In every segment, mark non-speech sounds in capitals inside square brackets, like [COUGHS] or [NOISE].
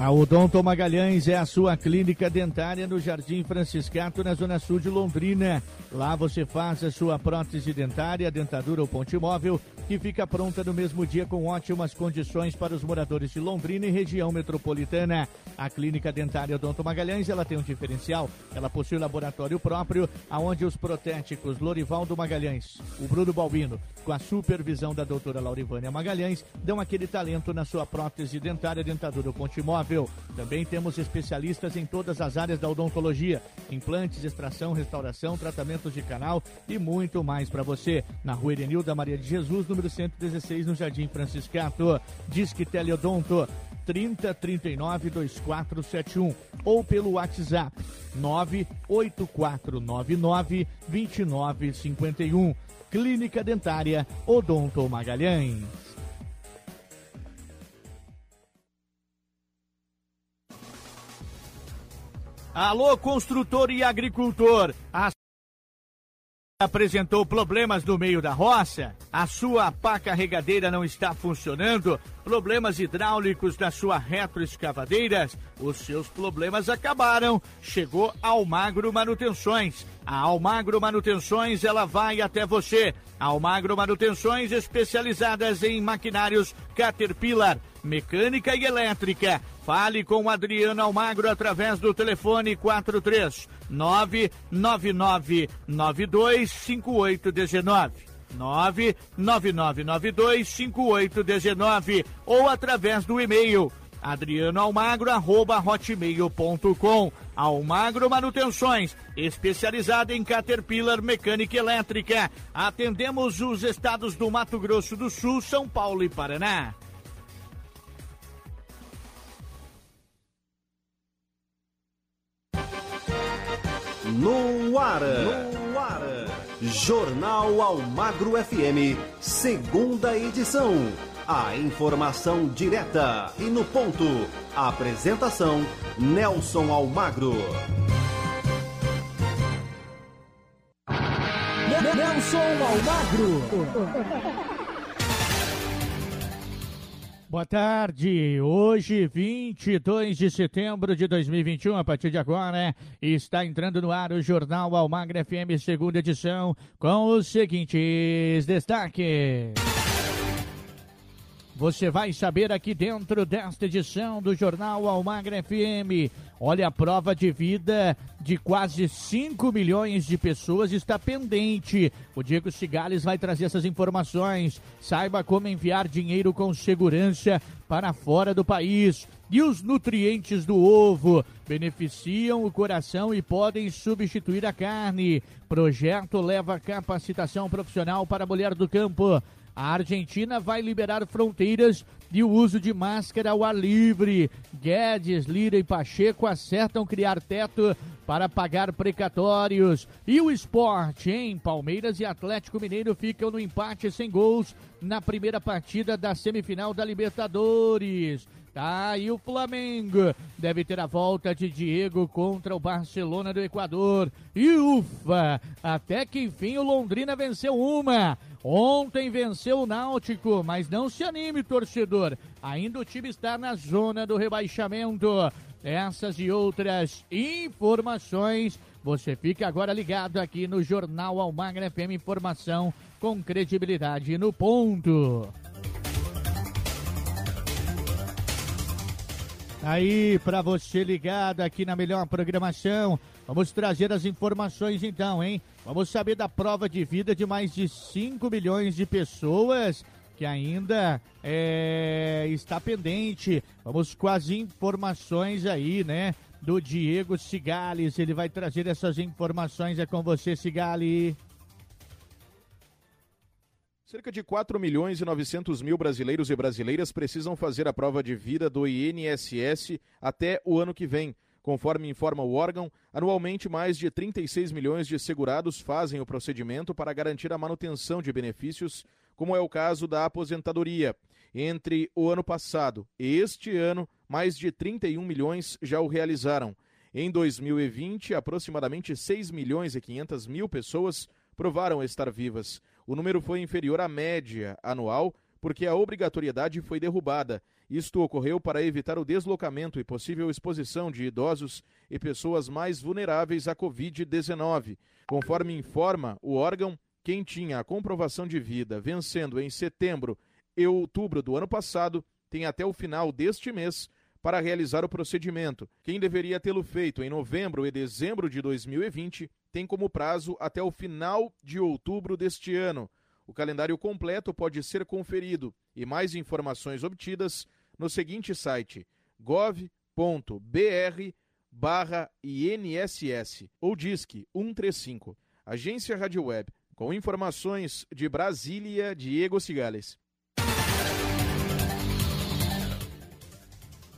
A Odonto Magalhães é a sua clínica dentária no Jardim Franciscato, na Zona Sul de Londrina. Lá você faz a sua prótese dentária, dentadura ou ponte móvel, que fica pronta no mesmo dia com ótimas condições para os moradores de Londrina e região metropolitana. A clínica dentária Odonto Magalhães, ela tem um diferencial. Ela possui laboratório próprio, aonde os protéticos Lorivaldo Magalhães, o Bruno Balbino, com a supervisão da doutora Laurivânia Magalhães, dão aquele talento na sua prótese dentária, dentadura ou ponte móvel também temos especialistas em todas as áreas da odontologia: implantes, extração, restauração, tratamentos de canal e muito mais para você. Na rua Erenilda Maria de Jesus, número 116, no Jardim Franciscato. Disque Teleodonto 3039 2471 ou pelo WhatsApp 98499 2951. Clínica Dentária Odonto Magalhães. Alô, construtor e agricultor. A apresentou problemas no meio da roça? A sua pá carregadeira não está funcionando? Problemas hidráulicos da sua retroescavadeiras? Os seus problemas acabaram. Chegou Almagro Manutenções. A Almagro Manutenções, ela vai até você. Almagro Manutenções especializadas em maquinários Caterpillar, mecânica e elétrica. Fale com Adriano Almagro através do telefone 43 999925819. 999925819 ou através do e-mail adrianoalmagro@hotmail.com. Almagro Manutenções, especializada em Caterpillar Mecânica Elétrica. Atendemos os estados do Mato Grosso do Sul, São Paulo e Paraná. No ar, no ar, Jornal Almagro FM, segunda edição. A informação direta e no ponto. Apresentação: Nelson Almagro. Nelson Almagro. [LAUGHS] Boa tarde. Hoje, 22 de setembro de 2021, a partir de agora, está entrando no ar o Jornal Almagra FM, segunda edição, com os seguintes destaques. Você vai saber aqui dentro desta edição do Jornal Almagra FM. Olha, a prova de vida de quase 5 milhões de pessoas está pendente. O Diego Cigales vai trazer essas informações. Saiba como enviar dinheiro com segurança para fora do país. E os nutrientes do ovo beneficiam o coração e podem substituir a carne. Projeto leva capacitação profissional para a mulher do campo. A Argentina vai liberar fronteiras e o uso de máscara ao ar livre. Guedes, Lira e Pacheco acertam criar teto para pagar precatórios. E o esporte, hein? Palmeiras e Atlético Mineiro ficam no empate sem gols na primeira partida da semifinal da Libertadores. Tá aí o Flamengo. Deve ter a volta de Diego contra o Barcelona do Equador. E ufa! Até que enfim o Londrina venceu uma. Ontem venceu o Náutico, mas não se anime, torcedor. Ainda o time está na zona do rebaixamento. Essas e outras informações você fica agora ligado aqui no Jornal Almagra FM Informação com credibilidade no ponto. Aí, para você ligado aqui na melhor programação, vamos trazer as informações então, hein? Vamos saber da prova de vida de mais de 5 milhões de pessoas que ainda é, está pendente. Vamos com as informações aí, né? Do Diego Cigales. Ele vai trazer essas informações. É com você, Cigali. Cerca de 4 milhões e 900 mil brasileiros e brasileiras precisam fazer a prova de vida do INSS até o ano que vem. Conforme informa o órgão, anualmente mais de 36 milhões de segurados fazem o procedimento para garantir a manutenção de benefícios, como é o caso da aposentadoria. Entre o ano passado e este ano, mais de 31 milhões já o realizaram. Em 2020, aproximadamente 6 milhões e 500 mil pessoas provaram estar vivas. O número foi inferior à média anual porque a obrigatoriedade foi derrubada. Isto ocorreu para evitar o deslocamento e possível exposição de idosos e pessoas mais vulneráveis à Covid-19. Conforme informa o órgão, quem tinha a comprovação de vida vencendo em setembro e outubro do ano passado tem até o final deste mês para realizar o procedimento. Quem deveria tê-lo feito em novembro e dezembro de 2020 tem como prazo até o final de outubro deste ano. O calendário completo pode ser conferido e mais informações obtidas no seguinte site gov.br barra INSS ou DISC 135. Agência Rádio Web. Com informações de Brasília, Diego Cigales.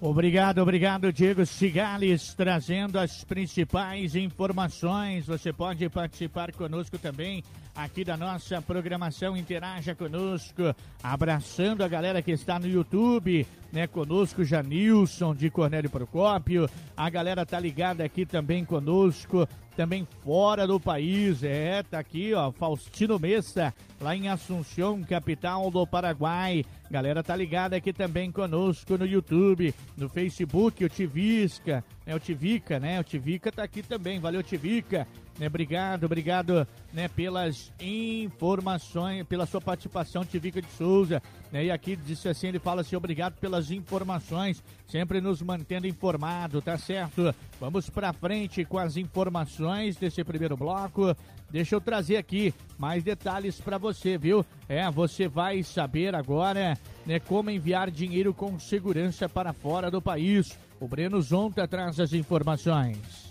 Obrigado, obrigado, Diego Cigales, trazendo as principais informações. Você pode participar conosco também aqui da nossa programação. Interaja conosco, abraçando a galera que está no YouTube, né? Conosco, Janilson de Cornélio Procópio. A galera tá ligada aqui também conosco, também fora do país. É, tá aqui, ó, Faustino Messa, lá em Assunção, capital do Paraguai. Galera tá ligada aqui também conosco no YouTube, no Facebook, o Tivisca, né? O Tivica, né? O Tivica tá aqui também. Valeu, Tivica. Né, obrigado, obrigado né, pelas informações, pela sua participação, Tivica de Souza. Né, e aqui disse assim, ele fala assim, obrigado pelas informações, sempre nos mantendo informado, tá certo? Vamos para frente com as informações desse primeiro bloco. Deixa eu trazer aqui mais detalhes para você, viu? É, você vai saber agora né, como enviar dinheiro com segurança para fora do país. O Breno Zonta traz as informações.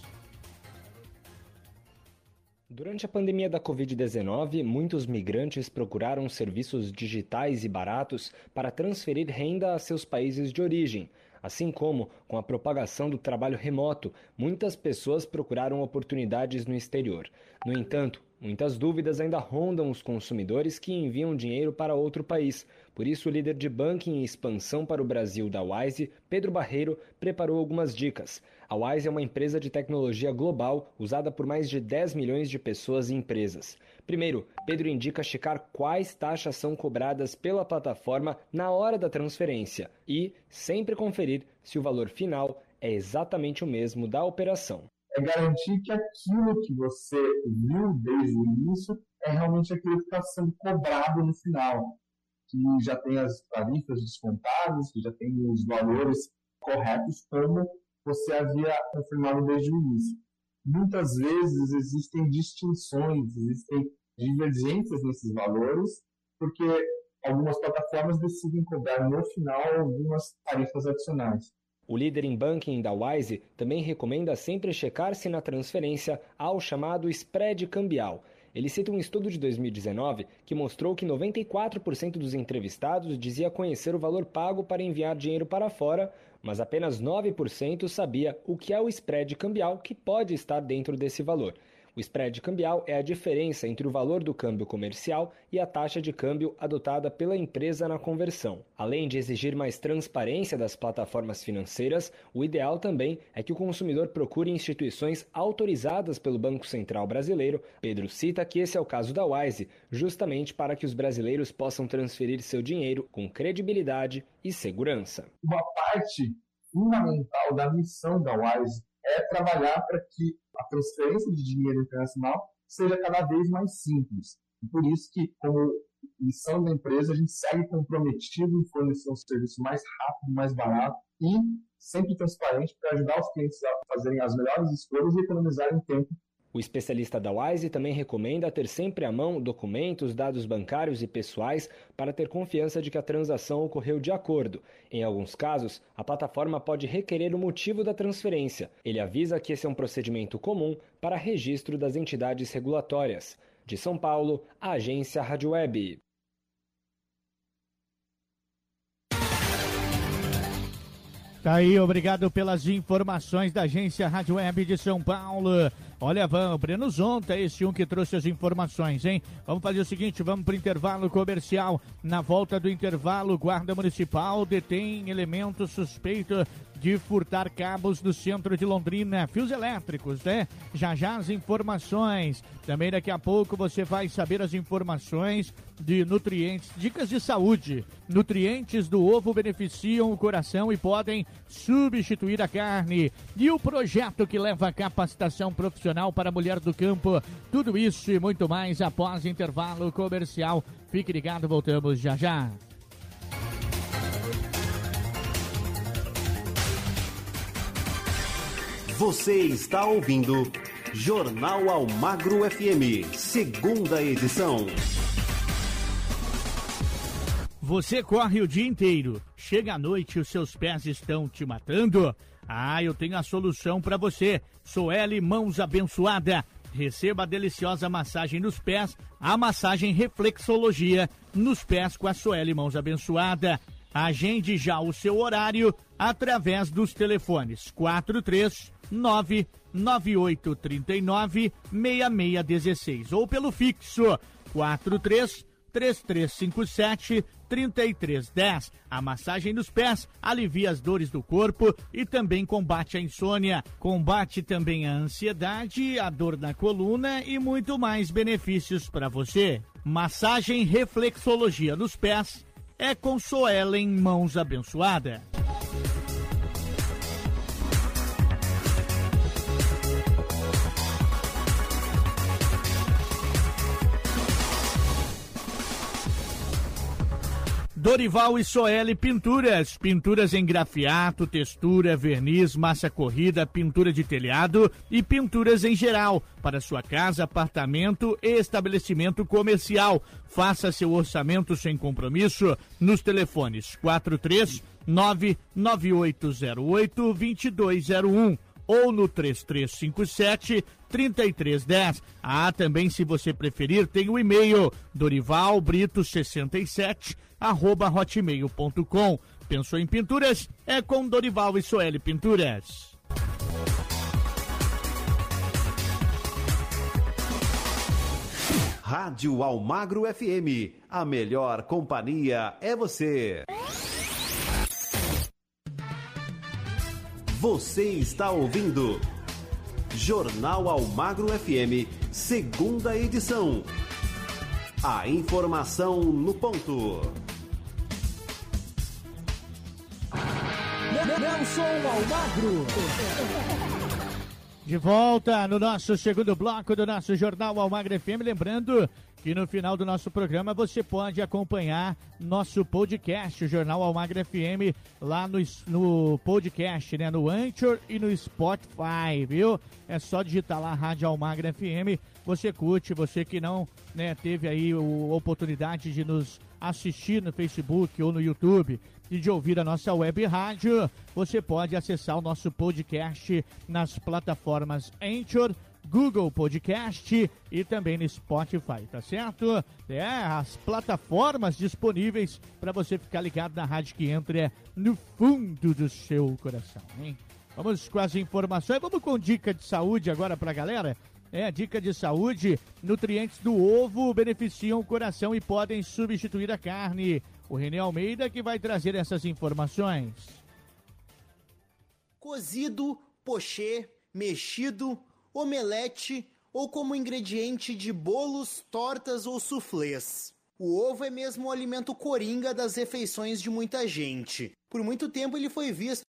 Durante a pandemia da Covid-19, muitos migrantes procuraram serviços digitais e baratos para transferir renda a seus países de origem. Assim como, com a propagação do trabalho remoto, muitas pessoas procuraram oportunidades no exterior. No entanto, muitas dúvidas ainda rondam os consumidores que enviam dinheiro para outro país. Por isso, o líder de banking e expansão para o Brasil da Wise, Pedro Barreiro, preparou algumas dicas. A Wise é uma empresa de tecnologia global usada por mais de 10 milhões de pessoas e empresas. Primeiro, Pedro indica checar quais taxas são cobradas pela plataforma na hora da transferência e sempre conferir se o valor final é exatamente o mesmo da operação. É garantir que aquilo que você viu desde o início é realmente aquilo que está sendo cobrado no final, que já tem as tarifas descontadas, que já tem os valores corretos, como você havia confirmado desde o início. Muitas vezes existem distinções, existem divergências nesses valores, porque algumas plataformas decidem cobrar no final algumas tarifas adicionais. O líder em banking da Wise também recomenda sempre checar se na transferência há o chamado spread cambial. Ele cita um estudo de 2019 que mostrou que 94% dos entrevistados dizia conhecer o valor pago para enviar dinheiro para fora, mas apenas 9% sabia o que é o spread cambial que pode estar dentro desse valor. O spread cambial é a diferença entre o valor do câmbio comercial e a taxa de câmbio adotada pela empresa na conversão. Além de exigir mais transparência das plataformas financeiras, o ideal também é que o consumidor procure instituições autorizadas pelo Banco Central Brasileiro. Pedro cita que esse é o caso da Wise, justamente para que os brasileiros possam transferir seu dinheiro com credibilidade e segurança. Uma parte fundamental da missão da Wise é trabalhar para que a transferência de dinheiro internacional seja cada vez mais simples. E por isso que, como missão da empresa, a gente segue comprometido em fornecer um serviço mais rápido, mais barato e sempre transparente para ajudar os clientes a fazerem as melhores escolhas e economizarem tempo o especialista da Wise também recomenda ter sempre à mão documentos, dados bancários e pessoais para ter confiança de que a transação ocorreu de acordo. Em alguns casos, a plataforma pode requerer o motivo da transferência. Ele avisa que esse é um procedimento comum para registro das entidades regulatórias. De São Paulo, a agência Rádio Web. Tá aí, obrigado pelas informações da agência Rádio Web de São Paulo. Olha, vamos, Breno Zonta, esse um que trouxe as informações, hein? Vamos fazer o seguinte, vamos para o intervalo comercial. Na volta do intervalo, Guarda Municipal detém elemento suspeito de furtar cabos no centro de Londrina, fios elétricos, né? Já já as informações. Também daqui a pouco você vai saber as informações de nutrientes, dicas de saúde. Nutrientes do ovo beneficiam o coração e podem substituir a carne. E o projeto que leva a capacitação profissional para a mulher do campo. Tudo isso e muito mais após intervalo comercial. Fique ligado, voltamos já já. Você está ouvindo Jornal Almagro FM, segunda edição. Você corre o dia inteiro, chega à noite e os seus pés estão te matando? Ah, eu tenho a solução para você. Sou L Mãos Abençoada. Receba a deliciosa massagem nos pés, a massagem reflexologia nos pés com a Soeli Mãos Abençoada. Agende já o seu horário através dos telefones 43 99839 6616 ou pelo fixo 43 3357 3310. A massagem nos pés alivia as dores do corpo e também combate a insônia. Combate também a ansiedade, a dor na coluna e muito mais benefícios para você. Massagem reflexologia nos pés é com Soelen Mãos Abençoada. Dorival e Soeli Pinturas. Pinturas em grafiato, textura, verniz, massa corrida, pintura de telhado e pinturas em geral. Para sua casa, apartamento e estabelecimento comercial. Faça seu orçamento sem compromisso nos telefones 43 99808 2201 ou no 3357 3310. Ah, também se você preferir, tem o e-mail dorivalbrito67 arroba hotmail.com. Pensou em pinturas? É com Dorival e Soeli Pinturas. Rádio Almagro FM. A melhor companhia é você. Você está ouvindo Jornal Almagro FM, segunda edição. A informação no ponto. Nelson Almagro. De volta no nosso segundo bloco do nosso Jornal Almagro FM. Lembrando que no final do nosso programa você pode acompanhar nosso podcast, o Jornal Almagro FM, lá no, no podcast, né? No Anchor e no Spotify, viu? É só digitar lá Rádio Almagro FM. Você curte, você que não né, teve aí a oportunidade de nos assistir no Facebook ou no YouTube e de ouvir a nossa web rádio, você pode acessar o nosso podcast nas plataformas Anchor, Google Podcast e também no Spotify, tá certo? É, as plataformas disponíveis para você ficar ligado na rádio que entra no fundo do seu coração, hein? Vamos com as informações, vamos com dica de saúde agora pra galera. É, dica de saúde: nutrientes do ovo beneficiam o coração e podem substituir a carne. O René Almeida que vai trazer essas informações. Cozido, pochê, mexido, omelete ou como ingrediente de bolos, tortas ou suflês. O ovo é mesmo o alimento coringa das refeições de muita gente. Por muito tempo ele foi visto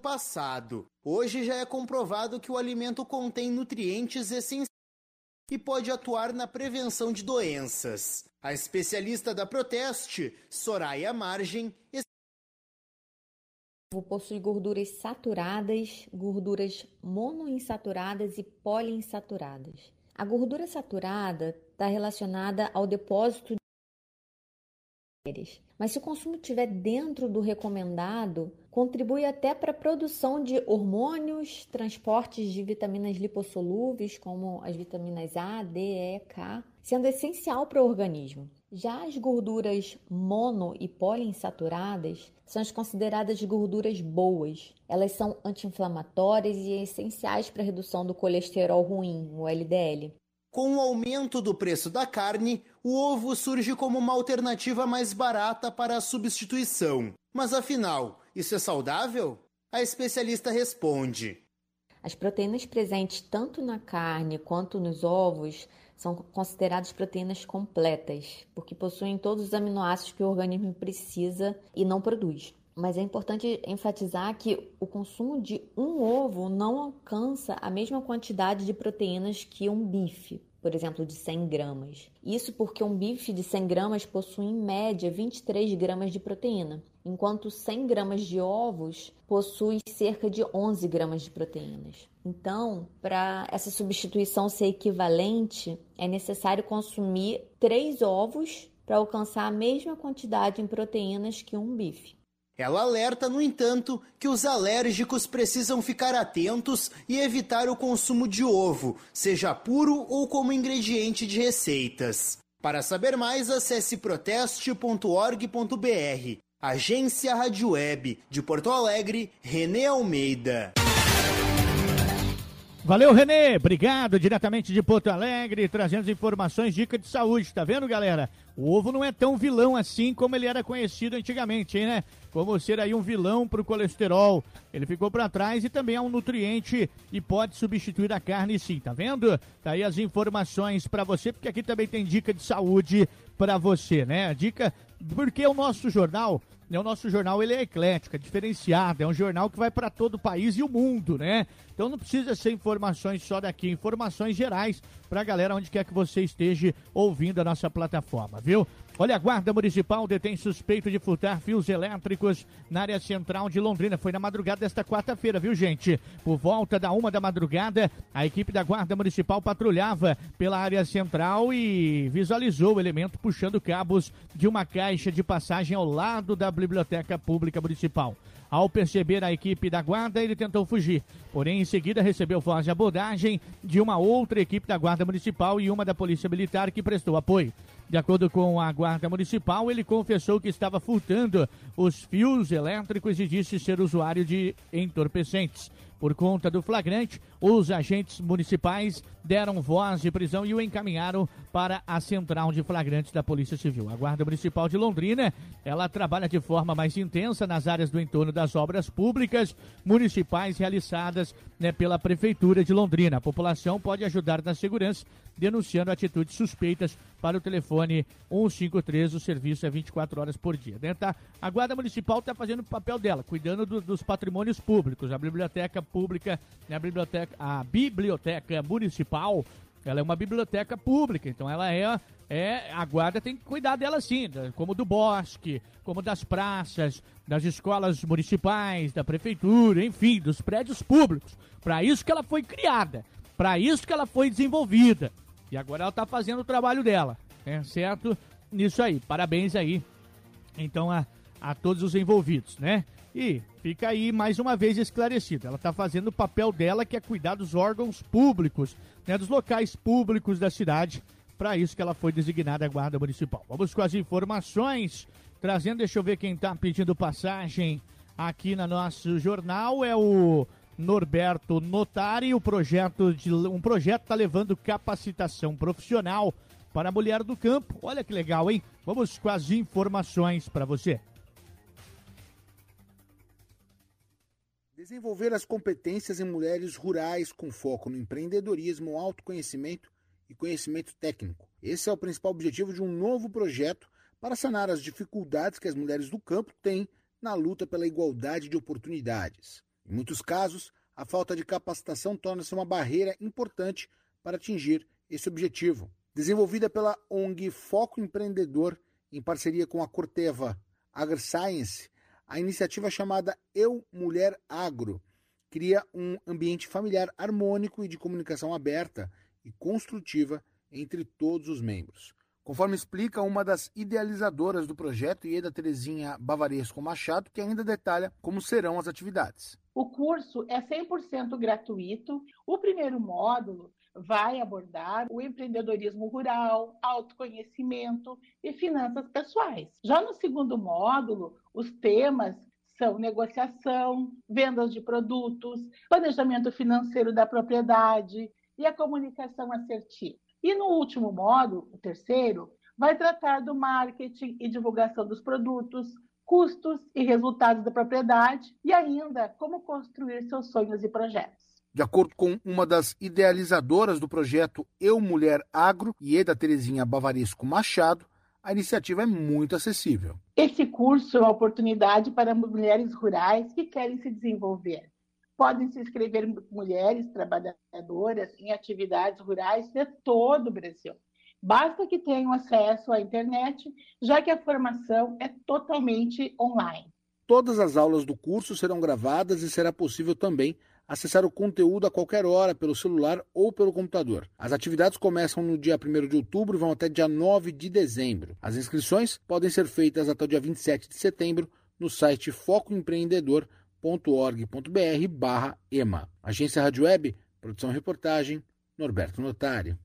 passado. Hoje já é comprovado que o alimento contém nutrientes essenciais e pode atuar na prevenção de doenças. A especialista da Proteste, Soraya Margem, possui gorduras saturadas, gorduras monoinsaturadas e poliinsaturadas. A gordura saturada está relacionada ao depósito de mas se o consumo estiver dentro do recomendado, contribui até para a produção de hormônios, transportes de vitaminas lipossolúveis, como as vitaminas A, D, E, K, sendo essencial para o organismo. Já as gorduras mono e poliinsaturadas são as consideradas gorduras boas. Elas são anti-inflamatórias e essenciais para a redução do colesterol ruim, o LDL. Com o aumento do preço da carne, o ovo surge como uma alternativa mais barata para a substituição. Mas afinal, isso é saudável? A especialista responde: As proteínas presentes tanto na carne quanto nos ovos são consideradas proteínas completas, porque possuem todos os aminoácidos que o organismo precisa e não produz. Mas é importante enfatizar que o consumo de um ovo não alcança a mesma quantidade de proteínas que um bife, por exemplo, de 100 gramas. Isso porque um bife de 100 gramas possui em média 23 gramas de proteína, enquanto 100 gramas de ovos possui cerca de 11 gramas de proteínas. Então, para essa substituição ser equivalente, é necessário consumir 3 ovos para alcançar a mesma quantidade em proteínas que um bife. Ela alerta, no entanto, que os alérgicos precisam ficar atentos e evitar o consumo de ovo, seja puro ou como ingrediente de receitas. Para saber mais, acesse proteste.org.br. Agência Rádio Web de Porto Alegre, Renê Almeida. Valeu, Renê. Obrigado, diretamente de Porto Alegre, trazendo informações, dica de saúde. Tá vendo, galera? O ovo não é tão vilão assim como ele era conhecido antigamente, hein, né? Como ser aí um vilão pro colesterol. Ele ficou para trás e também é um nutriente e pode substituir a carne sim, tá vendo? Tá aí as informações para você, porque aqui também tem dica de saúde para você, né? A dica, porque o nosso jornal né, o nosso jornal ele é eclético, é diferenciado, é um jornal que vai para todo o país e o mundo, né? Então não precisa ser informações só daqui, informações gerais para a galera onde quer que você esteja ouvindo a nossa plataforma, viu? Olha, a Guarda Municipal detém suspeito de furtar fios elétricos na área central de Londrina. Foi na madrugada desta quarta-feira, viu, gente? Por volta da uma da madrugada, a equipe da Guarda Municipal patrulhava pela área central e visualizou o elemento puxando cabos de uma caixa de passagem ao lado da Biblioteca Pública Municipal. Ao perceber a equipe da guarda, ele tentou fugir. Porém, em seguida, recebeu voz de abordagem de uma outra equipe da Guarda Municipal e uma da Polícia Militar que prestou apoio. De acordo com a Guarda Municipal, ele confessou que estava furtando os fios elétricos e disse ser usuário de entorpecentes. Por conta do flagrante, os agentes municipais deram voz de prisão e o encaminharam para a central de flagrantes da Polícia Civil. A Guarda Municipal de Londrina, ela trabalha de forma mais intensa nas áreas do entorno das obras públicas municipais realizadas né, pela Prefeitura de Londrina. A população pode ajudar na segurança denunciando atitudes suspeitas para o telefone 153. O serviço é 24 horas por dia. Né, tá? A Guarda Municipal está fazendo o papel dela, cuidando do, dos patrimônios públicos. A biblioteca pública, né, a biblioteca, a biblioteca municipal, ela é uma biblioteca pública, então ela é é, a guarda tem que cuidar dela sim, como do bosque, como das praças, das escolas municipais, da prefeitura, enfim, dos prédios públicos. Para isso que ela foi criada, para isso que ela foi desenvolvida. E agora ela está fazendo o trabalho dela, é certo? Nisso aí, parabéns aí, então, a, a todos os envolvidos, né? E fica aí mais uma vez esclarecido. Ela está fazendo o papel dela, que é cuidar dos órgãos públicos, né, dos locais públicos da cidade. Para isso que ela foi designada Guarda Municipal. Vamos com as informações, trazendo, deixa eu ver quem está pedindo passagem aqui no nosso jornal. É o Norberto Notari. O projeto de, um projeto está levando capacitação profissional para a mulher do campo. Olha que legal, hein? Vamos com as informações para você. Desenvolver as competências em mulheres rurais com foco no empreendedorismo, autoconhecimento e conhecimento técnico. Esse é o principal objetivo de um novo projeto para sanar as dificuldades que as mulheres do campo têm na luta pela igualdade de oportunidades. Em muitos casos, a falta de capacitação torna-se uma barreira importante para atingir esse objetivo. Desenvolvida pela ONG Foco Empreendedor, em parceria com a Corteva AgriScience, a iniciativa chamada Eu Mulher Agro cria um ambiente familiar harmônico e de comunicação aberta e construtiva entre todos os membros. Conforme explica uma das idealizadoras do projeto, Ieda Terezinha Bavaresco Machado, que ainda detalha como serão as atividades. O curso é 100% gratuito. O primeiro módulo vai abordar o empreendedorismo rural, autoconhecimento e finanças pessoais. Já no segundo módulo, os temas são negociação, vendas de produtos, planejamento financeiro da propriedade e a comunicação assertiva. E no último módulo, o terceiro, vai tratar do marketing e divulgação dos produtos, custos e resultados da propriedade e ainda como construir seus sonhos e projetos. De acordo com uma das idealizadoras do projeto Eu Mulher Agro, Ieda Terezinha Bavaresco Machado, a iniciativa é muito acessível. Esse curso é uma oportunidade para mulheres rurais que querem se desenvolver. Podem se inscrever mulheres trabalhadoras em atividades rurais de todo o Brasil. Basta que tenham acesso à internet, já que a formação é totalmente online. Todas as aulas do curso serão gravadas e será possível também acessar o conteúdo a qualquer hora pelo celular ou pelo computador. As atividades começam no dia 1 de outubro e vão até dia 9 de dezembro. As inscrições podem ser feitas até o dia 27 de setembro no site focoempreendedor.org.br barra EMA. Agência Rádio Web, produção e reportagem, Norberto Notário.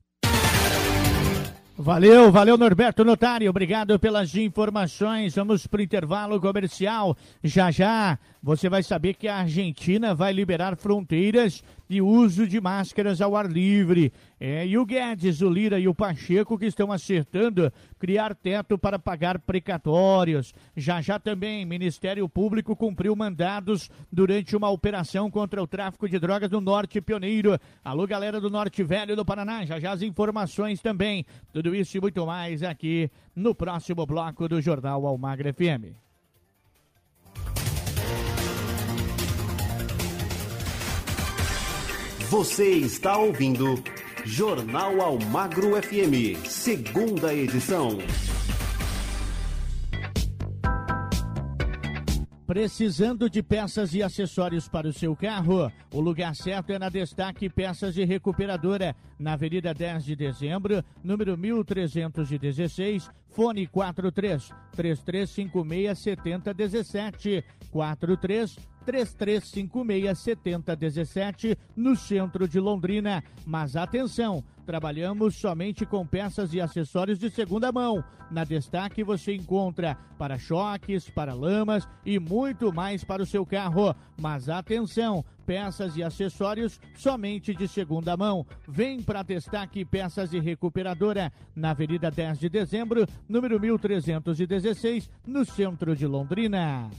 Valeu, valeu Norberto Notário, obrigado pelas informações. Vamos para o intervalo comercial. Já já você vai saber que a Argentina vai liberar fronteiras e uso de máscaras ao ar livre. É, e o Guedes, o Lira e o Pacheco que estão acertando criar teto para pagar precatórios. Já já também, Ministério Público cumpriu mandados durante uma operação contra o tráfico de drogas no Norte Pioneiro. Alô, galera do Norte Velho do Paraná, já já as informações também. Tudo isso e muito mais aqui no próximo bloco do Jornal Almagra FM. Você está ouvindo Jornal Almagro FM, segunda edição. Precisando de peças e acessórios para o seu carro? O lugar certo é na Destaque Peças e Recuperadora, na Avenida 10 de Dezembro, número 1316, fone 43 3356 7017 43 3356 7017 no centro de Londrina. Mas atenção, trabalhamos somente com peças e acessórios de segunda mão. Na Destaque você encontra para-choques, para-lamas e muito mais para o seu carro. Mas atenção, peças e acessórios somente de segunda mão. Vem para Destaque Peças e Recuperadora, na Avenida 10 de Dezembro, número 1316, no centro de Londrina.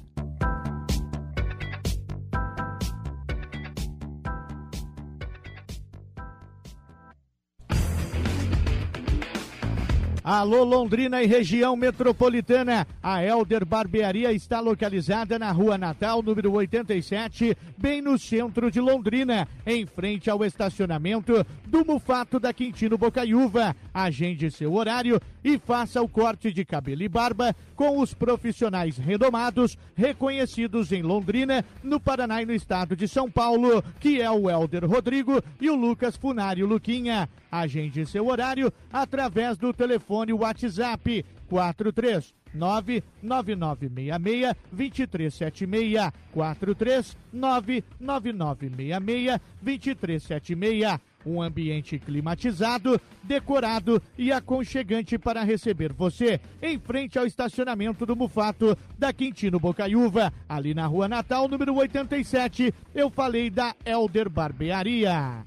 Alô Londrina e região metropolitana. A Elder Barbearia está localizada na Rua Natal, número 87, bem no centro de Londrina, em frente ao estacionamento do Mufato da Quintino Bocaiúva. Agende seu horário e faça o corte de cabelo e barba com os profissionais renomados, reconhecidos em Londrina, no Paraná e no estado de São Paulo, que é o Elder Rodrigo e o Lucas Funário Luquinha. Agende seu horário através do telefone WhatsApp 43 99966 2376 43 99966 2376 um ambiente climatizado, decorado e aconchegante para receber você em frente ao estacionamento do Mufato da Quintino Bocaiúva, ali na Rua Natal, número 87. Eu falei da Elder Barbearia.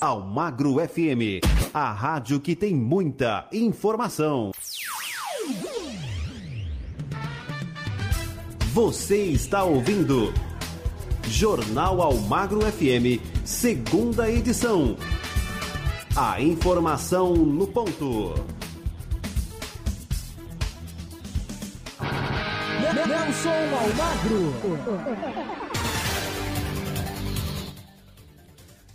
Almagro FM, a rádio que tem muita informação. Você está ouvindo Jornal Almagro FM, segunda edição. A informação no ponto. Nelson Almagro.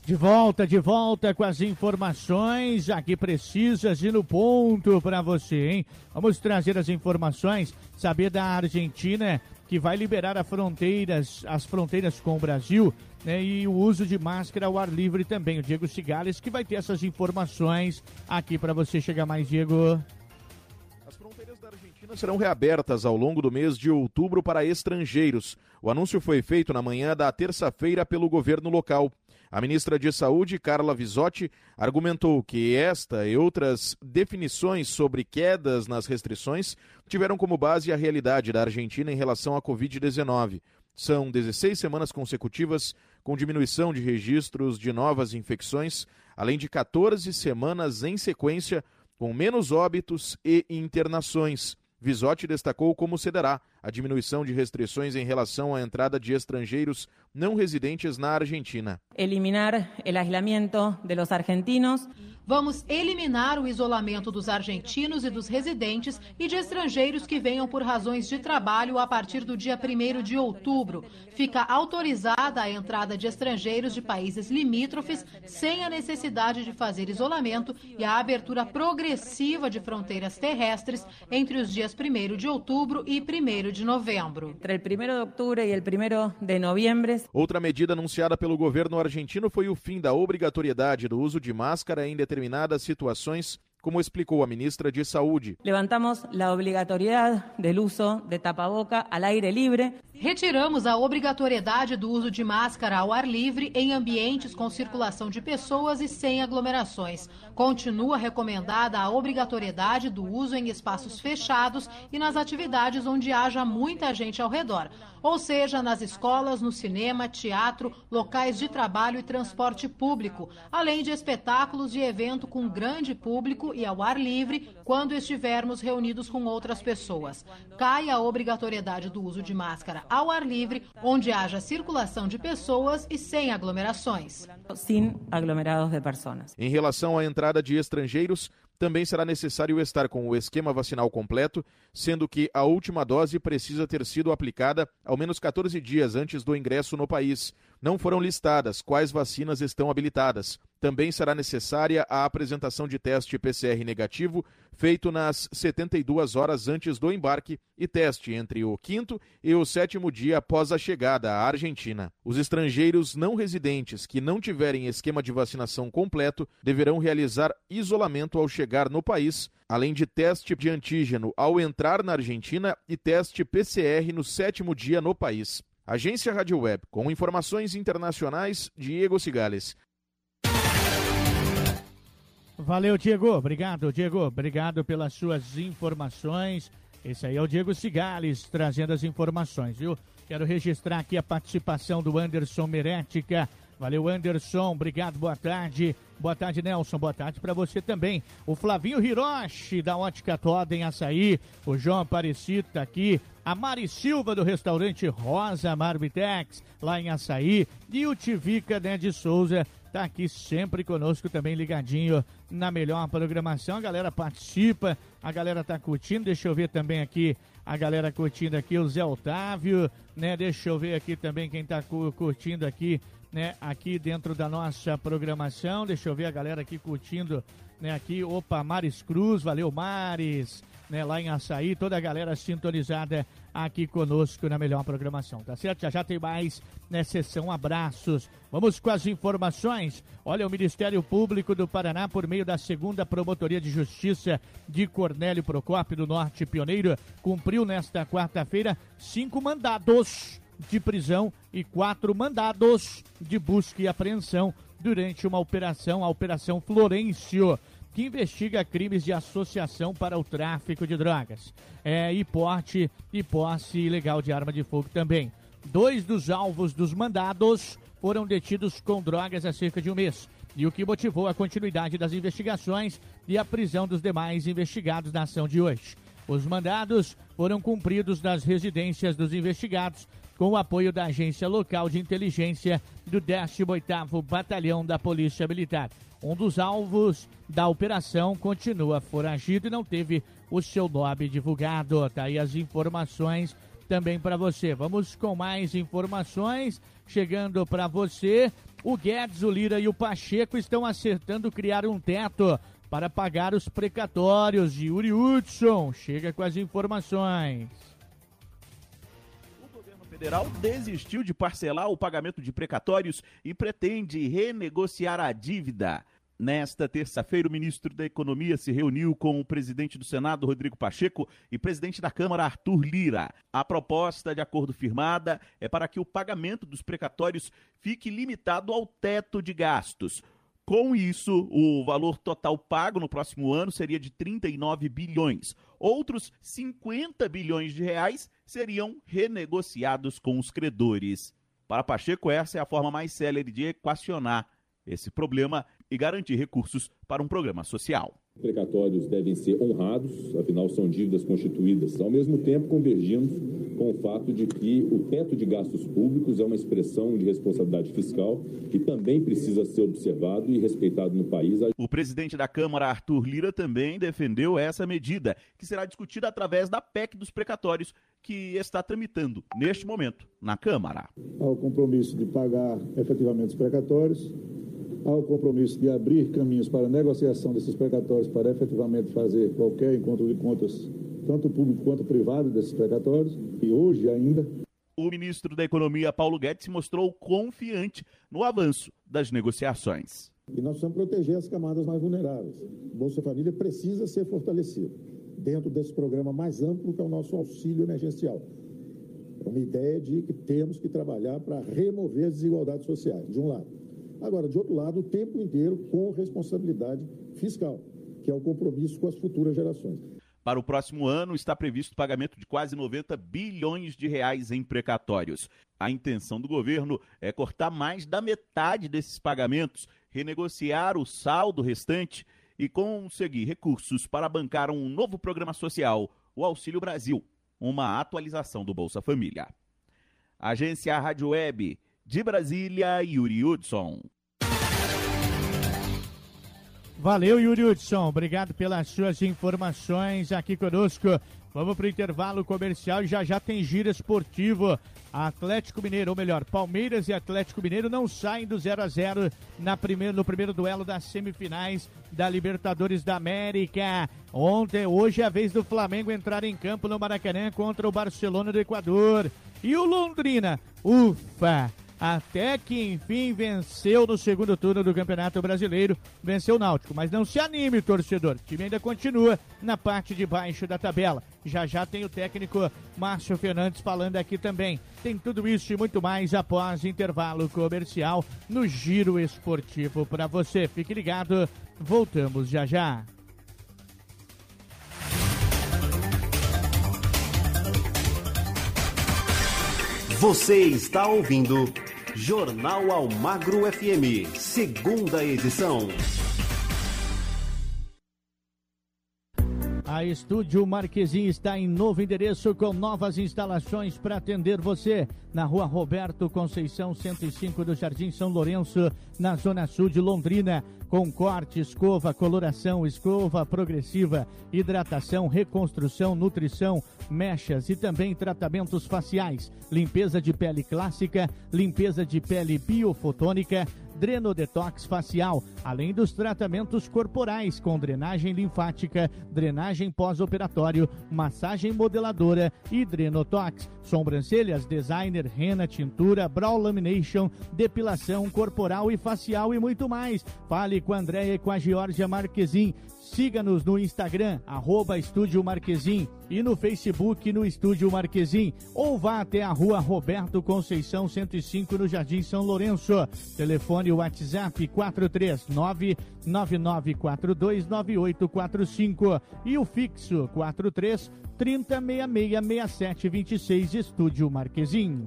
De volta, de volta com as informações aqui precisas e no ponto para você, hein? Vamos trazer as informações, saber da Argentina que vai liberar as fronteiras, as fronteiras com o Brasil, né? E o uso de máscara ao ar livre também. O Diego Cigales que vai ter essas informações aqui para você chegar mais, Diego. As fronteiras da Argentina serão reabertas ao longo do mês de outubro para estrangeiros. O anúncio foi feito na manhã da terça-feira pelo governo local. A ministra de Saúde, Carla Visotti, argumentou que esta e outras definições sobre quedas nas restrições tiveram como base a realidade da Argentina em relação à Covid-19. São 16 semanas consecutivas com diminuição de registros de novas infecções, além de 14 semanas em sequência com menos óbitos e internações. Visotti destacou como cederá a diminuição de restrições em relação à entrada de estrangeiros não residentes na Argentina. Eliminar o aislamiento de los argentinos Vamos eliminar o isolamento dos argentinos e dos residentes e de estrangeiros que venham por razões de trabalho a partir do dia 1 de outubro. Fica autorizada a entrada de estrangeiros de países limítrofes sem a necessidade de fazer isolamento e a abertura progressiva de fronteiras terrestres entre os dias 1 de outubro e 1 de novembro. Entre o 1 de outubro e o 1 de novembro. Outra medida anunciada pelo governo argentino foi o fim da obrigatoriedade do uso de máscara em determinadas situações, como explicou a ministra de Saúde. Levantamos a obrigatoriedade do uso de tapaboca ao aire livre. Retiramos a obrigatoriedade do uso de máscara ao ar livre em ambientes com circulação de pessoas e sem aglomerações. Continua recomendada a obrigatoriedade do uso em espaços fechados e nas atividades onde haja muita gente ao redor, ou seja, nas escolas, no cinema, teatro, locais de trabalho e transporte público, além de espetáculos e evento com grande público e ao ar livre quando estivermos reunidos com outras pessoas. Cai a obrigatoriedade do uso de máscara ao ar livre, onde haja circulação de pessoas e sem aglomerações. Sem aglomerados de pessoas. Em relação à entrada de estrangeiros, também será necessário estar com o esquema vacinal completo, sendo que a última dose precisa ter sido aplicada ao menos 14 dias antes do ingresso no país. Não foram listadas quais vacinas estão habilitadas. Também será necessária a apresentação de teste PCR negativo feito nas 72 horas antes do embarque e teste entre o quinto e o sétimo dia após a chegada à Argentina. Os estrangeiros não residentes que não tiverem esquema de vacinação completo deverão realizar isolamento ao chegar no país, além de teste de antígeno ao entrar na Argentina e teste PCR no sétimo dia no país. Agência Rádio Web, com informações internacionais, Diego Cigales. Valeu, Diego. Obrigado, Diego. Obrigado pelas suas informações. Esse aí é o Diego Cigales trazendo as informações, viu? Quero registrar aqui a participação do Anderson Merética. Valeu, Anderson. Obrigado, boa tarde. Boa tarde, Nelson. Boa tarde para você também. O Flavinho Hiroshi, da Ótica Toda em Açaí. O João Aparecido tá aqui. A Mari Silva, do restaurante Rosa Marbitex, lá em Açaí. E o Tivica né, de Souza tá aqui sempre conosco também ligadinho na melhor programação. A galera participa, a galera tá curtindo. Deixa eu ver também aqui a galera curtindo aqui, o Zé Otávio, né? Deixa eu ver aqui também quem tá curtindo aqui, né? Aqui dentro da nossa programação. Deixa eu ver a galera aqui curtindo, né? Aqui, opa, Maris Cruz, valeu Maris né, lá em Açaí, toda a galera sintonizada aqui conosco na melhor programação, tá certo? Já já tem mais né, sessão abraços. Vamos com as informações. Olha, o Ministério Público do Paraná, por meio da segunda Promotoria de Justiça de Cornélio Procópio do Norte Pioneiro, cumpriu nesta quarta-feira cinco mandados de prisão e quatro mandados de busca e apreensão durante uma operação, a Operação Florencio que investiga crimes de associação para o tráfico de drogas é, e porte e posse ilegal de arma de fogo também. Dois dos alvos dos mandados foram detidos com drogas há cerca de um mês, e o que motivou a continuidade das investigações e a prisão dos demais investigados na ação de hoje. Os mandados foram cumpridos nas residências dos investigados com o apoio da Agência Local de Inteligência do 18º Batalhão da Polícia Militar. Um dos alvos da operação continua foragido e não teve o seu nome divulgado. Tá aí as informações também para você. Vamos com mais informações chegando para você. O Guedes, o Lira e o Pacheco estão acertando criar um teto para pagar os precatórios. Yuri Hudson chega com as informações federal desistiu de parcelar o pagamento de precatórios e pretende renegociar a dívida. Nesta terça-feira, o ministro da Economia se reuniu com o presidente do Senado, Rodrigo Pacheco, e presidente da Câmara, Arthur Lira. A proposta de acordo firmada é para que o pagamento dos precatórios fique limitado ao teto de gastos. Com isso, o valor total pago no próximo ano seria de 39 bilhões. Outros 50 bilhões de reais seriam renegociados com os credores. Para Pacheco, essa é a forma mais célere de equacionar esse problema e garantir recursos para um programa social. Precatórios devem ser honrados, afinal são dívidas constituídas. Ao mesmo tempo, convergimos com o fato de que o teto de gastos públicos é uma expressão de responsabilidade fiscal que também precisa ser observado e respeitado no país. O presidente da Câmara, Arthur Lira, também defendeu essa medida, que será discutida através da PEC dos precatórios, que está tramitando neste momento na Câmara. Ao compromisso de pagar efetivamente os precatórios, ao compromisso de abrir caminhos para a negociação desses precatórios para efetivamente fazer qualquer encontro de contas, tanto público quanto privado, desses precatórios, e hoje ainda. O ministro da Economia, Paulo Guedes, se mostrou confiante no avanço das negociações. E nós precisamos proteger as camadas mais vulneráveis. Bolsa Família precisa ser fortalecido dentro desse programa mais amplo que é o nosso auxílio emergencial. É uma ideia de que temos que trabalhar para remover as desigualdades sociais, de um lado. Agora, de outro lado, o tempo inteiro com responsabilidade fiscal, que é o compromisso com as futuras gerações. Para o próximo ano, está previsto o pagamento de quase 90 bilhões de reais em precatórios. A intenção do governo é cortar mais da metade desses pagamentos, renegociar o saldo restante e conseguir recursos para bancar um novo programa social, o Auxílio Brasil, uma atualização do Bolsa Família. Agência Rádio Web de Brasília, Yuri Hudson. Valeu, Yuri Hudson. Obrigado pelas suas informações aqui conosco. Vamos para o intervalo comercial e já já tem giro esportivo. Atlético Mineiro, ou melhor, Palmeiras e Atlético Mineiro não saem do 0 a 0 na primeiro, no primeiro duelo das semifinais da Libertadores da América. Ontem, hoje é a vez do Flamengo entrar em campo no Maracanã contra o Barcelona do Equador. E o Londrina, ufa, até que enfim venceu no segundo turno do Campeonato Brasileiro, venceu o Náutico. Mas não se anime, torcedor, o time ainda continua na parte de baixo da tabela. Já já tem o técnico Márcio Fernandes falando aqui também. Tem tudo isso e muito mais após intervalo comercial no Giro Esportivo para você. Fique ligado, voltamos já já. Você está ouvindo Jornal Almagro FM, segunda edição. A Estúdio Marquesim está em novo endereço com novas instalações para atender você. Na rua Roberto Conceição, 105 do Jardim São Lourenço, na zona sul de Londrina. Com corte, escova, coloração, escova progressiva, hidratação, reconstrução, nutrição, mechas e também tratamentos faciais. Limpeza de pele clássica, limpeza de pele biofotônica Drenodetox facial, além dos tratamentos corporais com drenagem linfática, drenagem pós-operatório, massagem modeladora e Drenotox. Sobrancelhas, designer, rena, tintura, brow lamination, depilação corporal e facial e muito mais. Fale com a Andréia e com a Georgia Marquezin. Siga-nos no Instagram, arroba Estúdio Marquezim e no Facebook no Estúdio Marquezim. Ou vá até a rua Roberto Conceição 105 no Jardim São Lourenço. Telefone WhatsApp 439 99429845 e o fixo 43 30666726 Estúdio Marquezim.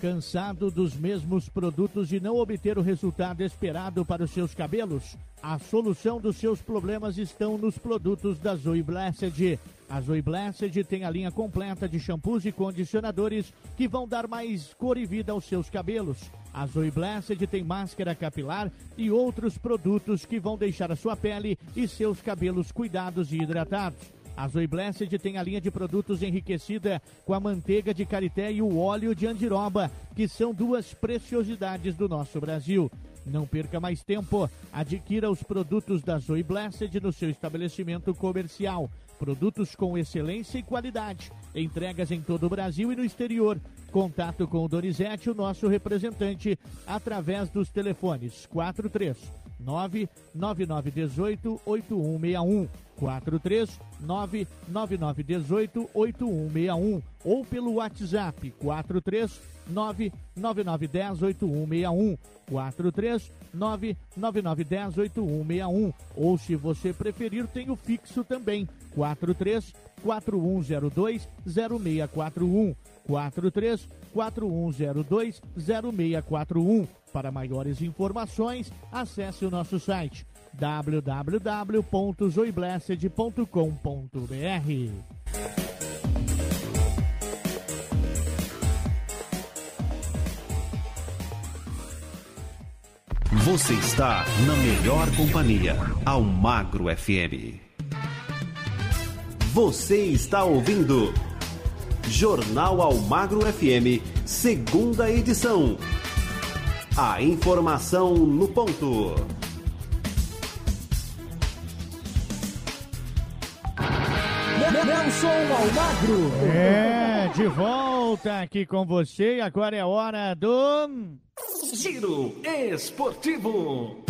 Cansado dos mesmos produtos e não obter o resultado esperado para os seus cabelos? A solução dos seus problemas estão nos produtos da Zoe Blessed. A Zoe Blessed tem a linha completa de shampoos e condicionadores que vão dar mais cor e vida aos seus cabelos. A Zoe Blessed tem máscara capilar e outros produtos que vão deixar a sua pele e seus cabelos cuidados e hidratados. A Zoe Blessed tem a linha de produtos enriquecida com a manteiga de karité e o óleo de andiroba, que são duas preciosidades do nosso Brasil. Não perca mais tempo. Adquira os produtos da Zoe Blessed no seu estabelecimento comercial. Produtos com excelência e qualidade. Entregas em todo o Brasil e no exterior. Contato com o Donizete, o nosso representante, através dos telefones 43 99918 8161. 43 99918 8161 ou pelo WhatsApp 43 99910 8161 43 99910 8161 ou se você preferir tem o fixo também 43 4102 0641 43 4102 0641 para maiores informações acesse o nosso site www.zoeblessed.com.br. Você está na melhor companhia, Almagro FM. Você está ouvindo Jornal Almagro FM, segunda edição. A informação no ponto. Nelson Almagro. É, de volta aqui com você e agora é a hora do Giro Esportivo.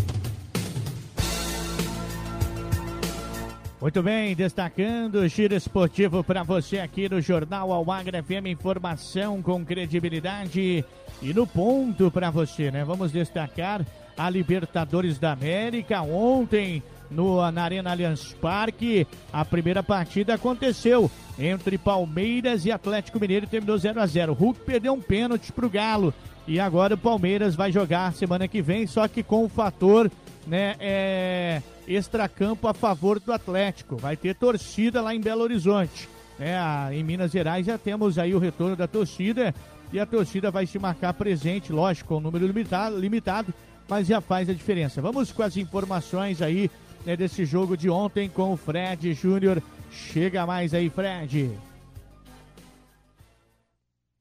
Muito bem, destacando o giro esportivo para você aqui no Jornal Almagra FM, informação com credibilidade e no ponto para você, né? Vamos destacar a Libertadores da América. Ontem, no, na Arena Allianz Parque, a primeira partida aconteceu entre Palmeiras e Atlético Mineiro terminou 0 a 0 Hulk perdeu um pênalti para o Galo. E agora o Palmeiras vai jogar semana que vem, só que com o fator né, é, extracampo a favor do Atlético. Vai ter torcida lá em Belo Horizonte. É, em Minas Gerais já temos aí o retorno da torcida e a torcida vai se marcar presente, lógico, com um número limitado, limitado, mas já faz a diferença. Vamos com as informações aí né, desse jogo de ontem com o Fred Júnior. Chega mais aí, Fred.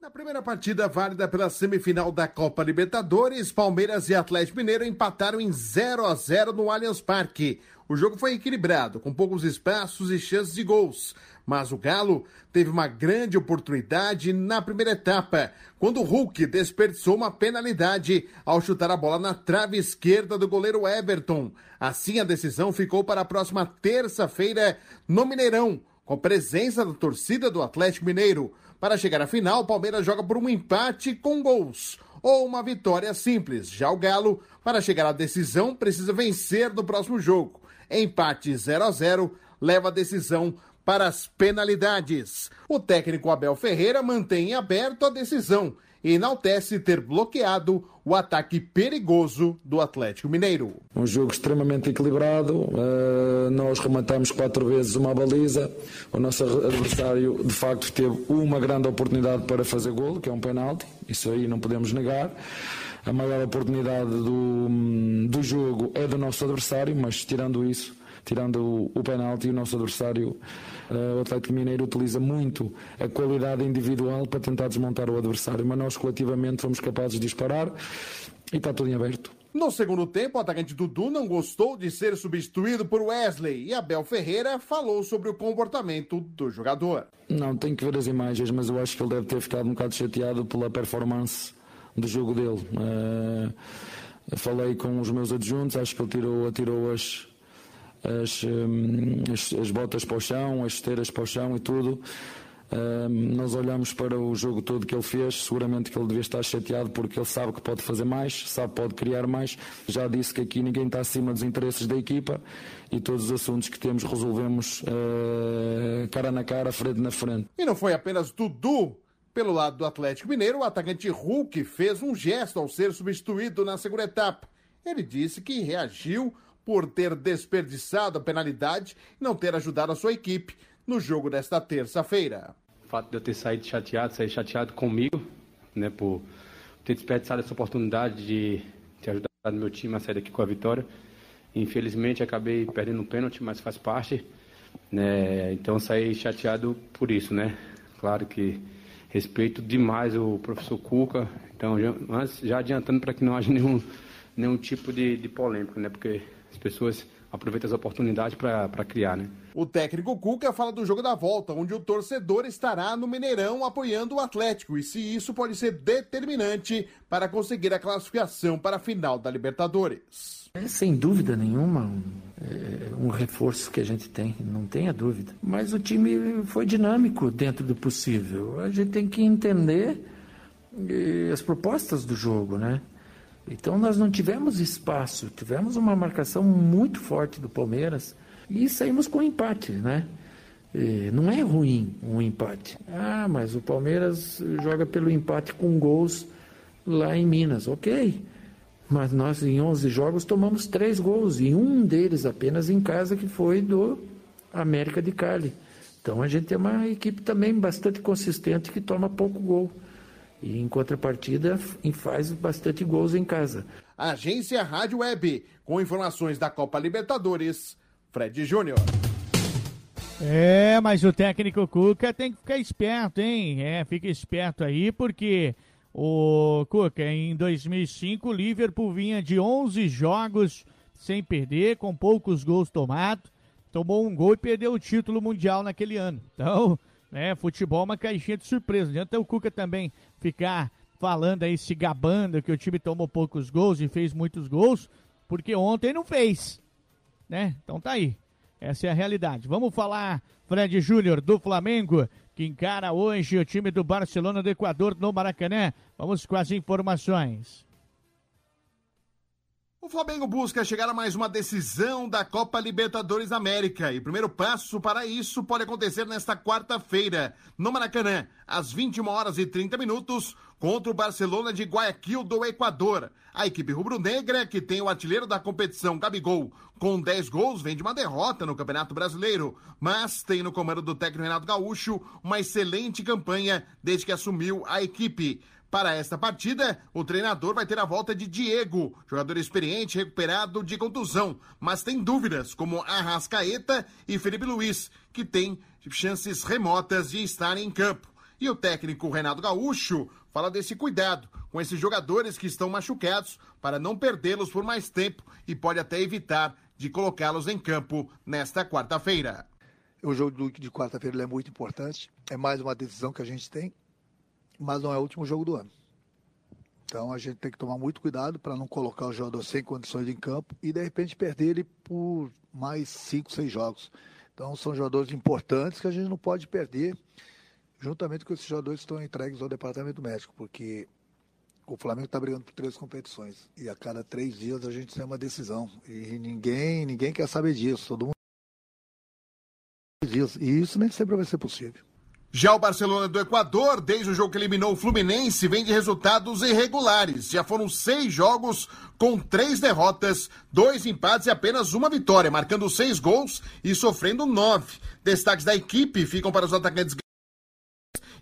Na primeira partida válida pela semifinal da Copa Libertadores, Palmeiras e Atlético Mineiro empataram em 0 a 0 no Allianz Parque. O jogo foi equilibrado, com poucos espaços e chances de gols. Mas o Galo teve uma grande oportunidade na primeira etapa, quando o Hulk desperdiçou uma penalidade ao chutar a bola na trave esquerda do goleiro Everton. Assim, a decisão ficou para a próxima terça-feira no Mineirão, com presença da torcida do Atlético Mineiro. Para chegar à final, o Palmeiras joga por um empate com gols ou uma vitória simples. Já o Galo, para chegar à decisão, precisa vencer no próximo jogo. Empate 0 a 0 leva a decisão para as penalidades. O técnico Abel Ferreira mantém aberto a decisão e enaltece ter bloqueado o ataque perigoso do Atlético Mineiro. Um jogo extremamente equilibrado, uh, nós rematamos quatro vezes uma baliza, o nosso adversário de facto teve uma grande oportunidade para fazer golo, que é um penalti, isso aí não podemos negar. A maior oportunidade do, do jogo é do nosso adversário, mas tirando isso, tirando o, o penalti, o nosso adversário, uh, o Atlético Mineiro, utiliza muito a qualidade individual para tentar desmontar o adversário, mas nós coletivamente fomos capazes de disparar e está tudo em aberto. No segundo tempo, o atacante Dudu não gostou de ser substituído por Wesley e Abel Ferreira falou sobre o comportamento do jogador. Não, tenho que ver as imagens, mas eu acho que ele deve ter ficado um bocado chateado pela performance do jogo dele. Uh, falei com os meus adjuntos, acho que ele tirou, atirou as, as, um, as, as, botas para o chão, as esteiras para o chão e tudo. Um, nós olhamos para o jogo todo que ele fez, seguramente que ele devia estar chateado porque ele sabe que pode fazer mais, sabe que pode criar mais. Já disse que aqui ninguém está acima dos interesses da equipa e todos os assuntos que temos resolvemos uh, cara na cara, frente na frente. E não foi apenas Dudu pelo lado do Atlético Mineiro, o atacante Hulk fez um gesto ao ser substituído na segunda etapa. Ele disse que reagiu por ter desperdiçado a penalidade e não ter ajudado a sua equipe no jogo desta terça-feira. O fato de eu ter saído chateado, sair chateado comigo, né, por ter desperdiçado essa oportunidade de ter ajudado meu time a sair daqui com a vitória. Infelizmente acabei perdendo um pênalti, mas faz parte. Né, então saí chateado por isso, né? Claro que respeito demais o professor Cuca, então já, mas já adiantando para que não haja nenhum, nenhum tipo de, de polêmica, né? Porque as pessoas aproveitam as oportunidades para criar, né? O técnico Cuca fala do jogo da volta, onde o torcedor estará no Mineirão apoiando o Atlético e se isso pode ser determinante para conseguir a classificação para a final da Libertadores. É, sem dúvida nenhuma, um, é, um reforço que a gente tem, não tenha dúvida. Mas o time foi dinâmico dentro do possível. A gente tem que entender eh, as propostas do jogo, né? Então nós não tivemos espaço, tivemos uma marcação muito forte do Palmeiras e saímos com empate, né? E não é ruim um empate. Ah, mas o Palmeiras joga pelo empate com gols lá em Minas, ok. Mas nós em 11 jogos tomamos três gols e um deles apenas em casa que foi do América de Cali. Então a gente é uma equipe também bastante consistente que toma pouco gol. E em contrapartida, faz bastante gols em casa. Agência Rádio Web, com informações da Copa Libertadores, Fred Júnior. É, mas o técnico Cuca tem que ficar esperto, hein? É, fica esperto aí, porque o Cuca, em 2005, o Liverpool vinha de 11 jogos sem perder, com poucos gols tomados, tomou um gol e perdeu o título mundial naquele ano. Então, né, futebol é uma caixinha de surpresa. Não adianta o Cuca também ficar falando aí, se gabando que o time tomou poucos gols e fez muitos gols, porque ontem não fez, né? Então tá aí. Essa é a realidade. Vamos falar, Fred Júnior, do Flamengo, que encara hoje o time do Barcelona do Equador no Maracanã. Vamos com as informações. O Flamengo busca chegar a mais uma decisão da Copa Libertadores América e o primeiro passo para isso pode acontecer nesta quarta-feira, no Maracanã, às 21 horas e 30 minutos, contra o Barcelona de Guayaquil do Equador. A equipe rubro-negra, que tem o artilheiro da competição Gabigol, com 10 gols, vem de uma derrota no Campeonato Brasileiro, mas tem no comando do técnico Renato Gaúcho uma excelente campanha desde que assumiu a equipe. Para esta partida, o treinador vai ter a volta de Diego, jogador experiente recuperado de contusão, mas tem dúvidas, como Arrascaeta e Felipe Luiz, que têm chances remotas de estar em campo. E o técnico Renato Gaúcho fala desse cuidado com esses jogadores que estão machucados para não perdê-los por mais tempo e pode até evitar de colocá-los em campo nesta quarta-feira. O jogo de quarta-feira é muito importante, é mais uma decisão que a gente tem mas não é o último jogo do ano. Então a gente tem que tomar muito cuidado para não colocar o jogador sem condições em campo e de repente perder ele por mais cinco, seis jogos. Então são jogadores importantes que a gente não pode perder, juntamente com esses jogadores que estão entregues ao departamento médico, porque o Flamengo está brigando por três competições e a cada três dias a gente tem uma decisão e ninguém, ninguém quer saber disso. Todo mundo disso e isso nem sempre vai ser possível. Já o Barcelona do Equador, desde o jogo que eliminou o Fluminense, vem de resultados irregulares. Já foram seis jogos com três derrotas, dois empates e apenas uma vitória, marcando seis gols e sofrendo nove. Destaques da equipe ficam para os atacantes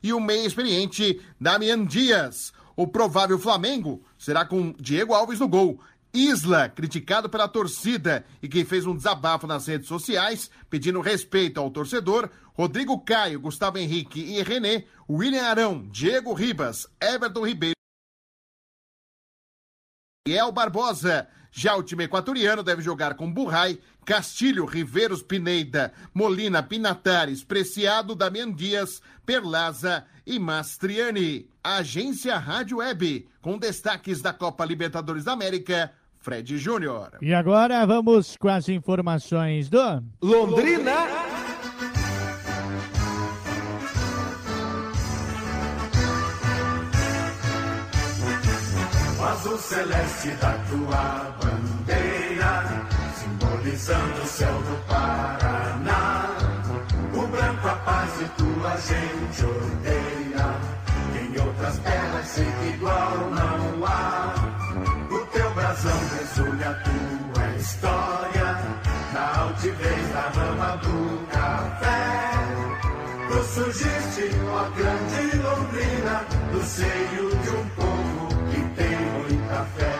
e o meio experiente Damian Dias. O provável Flamengo será com Diego Alves no gol. Isla, criticado pela torcida e que fez um desabafo nas redes sociais, pedindo respeito ao torcedor, Rodrigo Caio, Gustavo Henrique e René, William Arão, Diego Ribas, Everton Ribeiro e El Barbosa. Já o time equatoriano deve jogar com Burrai, Castilho, Riveiros Pineida, Molina, Pinatares, Preciado, Damian Dias, Perlaza e Mastriani. Agência Rádio Web, com destaques da Copa Libertadores da América, Fred Júnior. E agora vamos com as informações do Londrina. O azul celeste da tua bandeira, simbolizando o céu do Paraná. O branco a paz e tua gente odeia. Em outras terras sei que igual não há. O teu brasão resume a tua história. Na altivez da rama do café. Tu surgiste, ó grande Londrina, do seio de um povo que tem muita fé.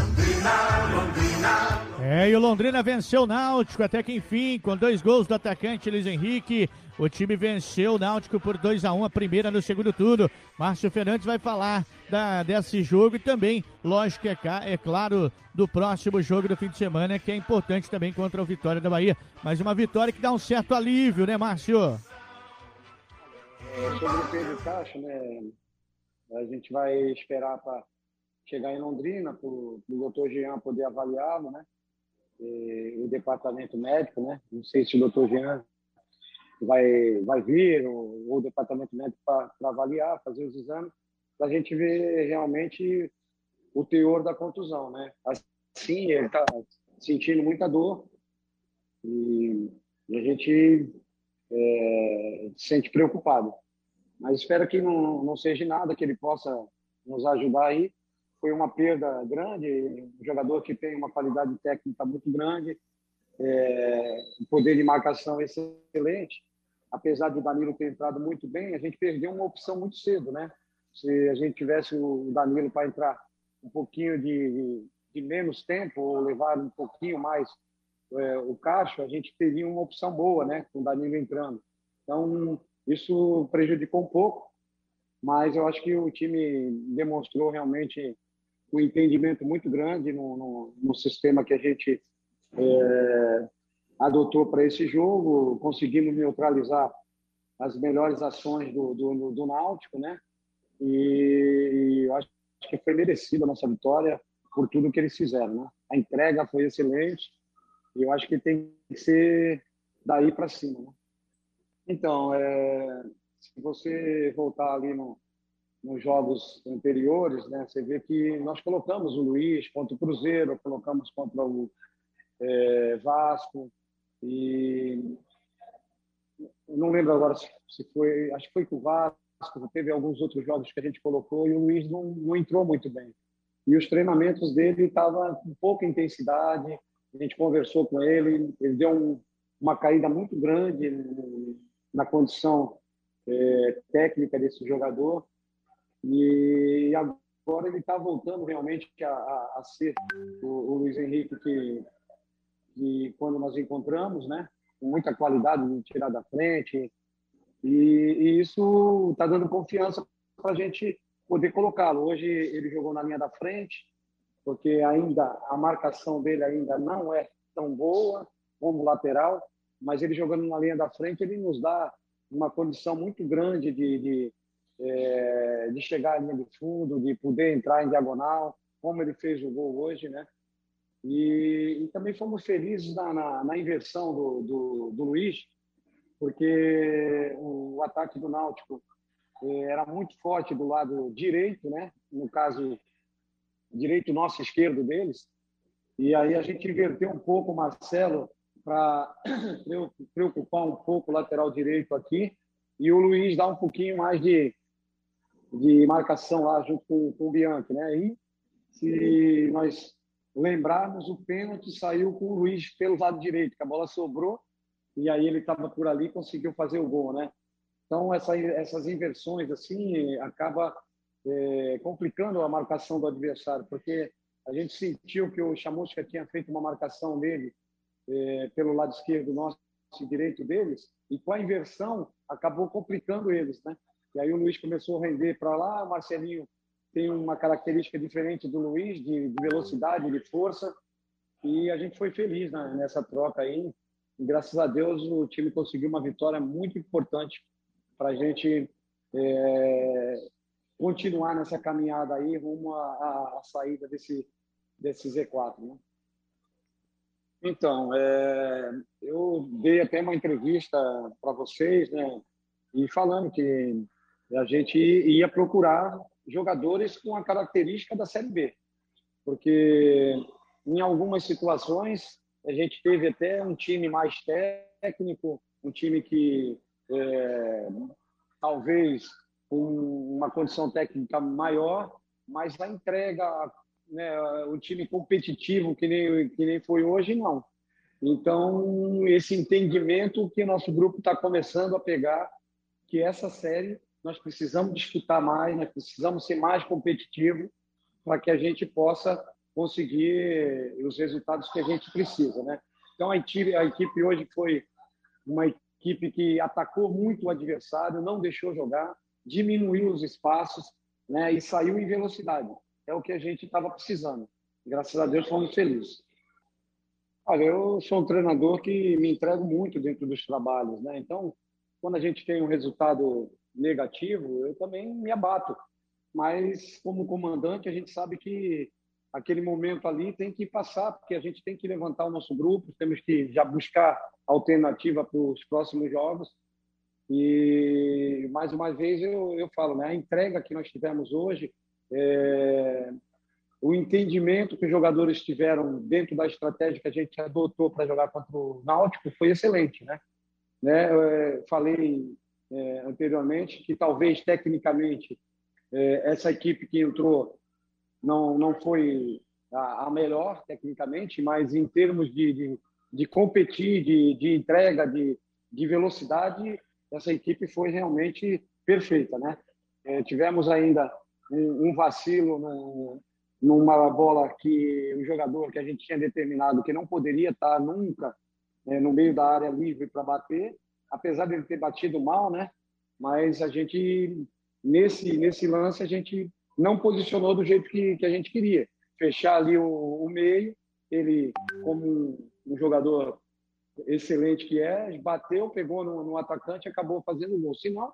Londrina, Londrina. É, e o Londrina venceu o Náutico até que enfim, com dois gols do atacante Luiz Henrique. O time venceu o Náutico por 2 a 1 a primeira no segundo turno. Márcio Fernandes vai falar da, desse jogo e também, lógico, é, é claro, do próximo jogo do fim de semana, que é importante também contra o Vitória da Bahia. Mas uma vitória que dá um certo alívio, né, Márcio? É, sobre o Pedro Caixa, né? A gente vai esperar para chegar em Londrina, para o doutor Jean poder avaliá-lo, né? E, o departamento médico, né? Não sei se o doutor Jean vai, vai vir, ou, ou o departamento médico para avaliar, fazer os exames, para a gente ver realmente o teor da contusão, né? Assim, ele está sentindo muita dor e, a gente é, se sente preocupado. Mas espero que não, não seja nada, que ele possa nos ajudar aí. Foi uma perda grande, um jogador que tem uma qualidade técnica muito grande, é, um poder de marcação excelente. Apesar do Danilo ter entrado muito bem, a gente perdeu uma opção muito cedo, né? Se a gente tivesse o Danilo para entrar um pouquinho de, de, de, menos tempo ou levar um pouquinho mais é, o Cacho, a gente teria uma opção boa, né? Com o Danilo entrando. Então, isso prejudicou um pouco, mas eu acho que o time demonstrou realmente um entendimento muito grande no, no, no sistema que a gente é, adotou para esse jogo, conseguimos neutralizar as melhores ações do, do, do Náutico, né? E eu acho que foi merecida a nossa vitória por tudo que eles fizeram, né? A entrega foi excelente e eu acho que tem que ser daí para cima, né? Então, é, se você voltar ali no, nos jogos anteriores, né, você vê que nós colocamos o Luiz contra o Cruzeiro, colocamos contra o é, Vasco e não lembro agora se, se, foi, acho que foi com o Vasco, teve alguns outros jogos que a gente colocou e o Luiz não, não entrou muito bem. E os treinamentos dele estavam com pouca intensidade, a gente conversou com ele, ele deu um, uma caída muito grande na condição é, técnica desse jogador. E agora ele está voltando realmente a, a, a ser o, o, Luiz Henrique que, que quando nós encontramos, né? Com muita qualidade de tirar da frente. E, e isso está dando confiança para a gente poder colocá-lo. Hoje ele jogou na linha da frente, porque ainda a marcação dele ainda não é tão boa como lateral, mas ele jogando na linha da frente, ele nos dá uma condição muito grande de, de, é, de chegar à linha de fundo, de poder entrar em diagonal, como ele fez o gol hoje, né? E, e também fomos felizes na, na, na inversão do, do, do, Luiz, porque o, ataque do Náutico é, era muito forte do lado direito, né? No caso, direito nosso, esquerdo deles. E aí a gente inverteu um pouco o Marcelo para [COUGHS] preocupar um pouco o lateral direito aqui e o Luiz dá um pouquinho mais de, de marcação lá junto com, com o Bianchi, né? E se nós lembrarmos, o pênalti saiu com o Luiz pelo lado direito, que a bola sobrou e aí ele estava por ali e conseguiu fazer o gol, né? Então essa, essas inversões assim acaba é, complicando a marcação do adversário, porque a gente sentiu que o Chamusca tinha feito uma marcação dele é, pelo lado esquerdo nosso e direito deles, e com a inversão acabou complicando eles, né? E aí o Luiz começou a render para lá, o Marcelinho tem uma característica diferente do Luiz, de, de velocidade, de força, e a gente foi feliz né, nessa troca aí. E, graças a Deus o time conseguiu uma vitória muito importante para a gente é, continuar nessa caminhada aí rumo à, saída desse, desse Z4. Né? Então, é, eu dei até uma entrevista para vocês, né, e falando que a gente ia procurar jogadores com a característica da Série B, porque em algumas situações a gente teve até um time mais técnico, um time que é, talvez com uma condição técnica maior, mas a entrega, né, o time competitivo que nem, que nem foi hoje, não. Então, esse entendimento que nosso grupo está começando a pegar, que essa série nós precisamos disputar mais, nós precisamos ser mais competitivos para que a gente possa conseguir os resultados que a gente precisa, né? Então a equipe, a equipe hoje foi uma equipe que atacou muito o adversário, não deixou jogar, diminuiu os espaços, né? E saiu em velocidade. É o que a gente estava precisando. Graças a Deus fomos felizes. Olha, eu sou um treinador que me entrego muito dentro dos trabalhos, né? Então, quando a gente tem um resultado negativo, eu também me abato. Mas, como comandante, a gente sabe que aquele momento ali tem que passar, porque a gente tem que levantar o nosso grupo, temos que já buscar alternativa para os próximos jogos. E, mais uma vez, eu, eu falo, né? a entrega que nós tivemos hoje, é, o entendimento que os jogadores tiveram dentro da estratégia que a gente adotou para jogar contra o Náutico foi excelente, né? né? Eu, falei é, anteriormente que talvez tecnicamente é, essa equipe que entrou não não foi a, a melhor tecnicamente, mas em termos de, de, de competir, de, de entrega, de, de velocidade, essa equipe foi realmente perfeita, né? É, tivemos ainda um, um vacilo no, numa bola que o jogador que a gente tinha determinado que não poderia estar nunca é, no meio da área livre para bater, apesar de ele ter batido mal, né? Mas a gente nesse nesse lance a gente não posicionou do jeito que, que a gente queria, fechar ali o, o meio. Ele como um, jogador excelente que é, bateu, pegou no, no atacante, acabou fazendo gol. Senão,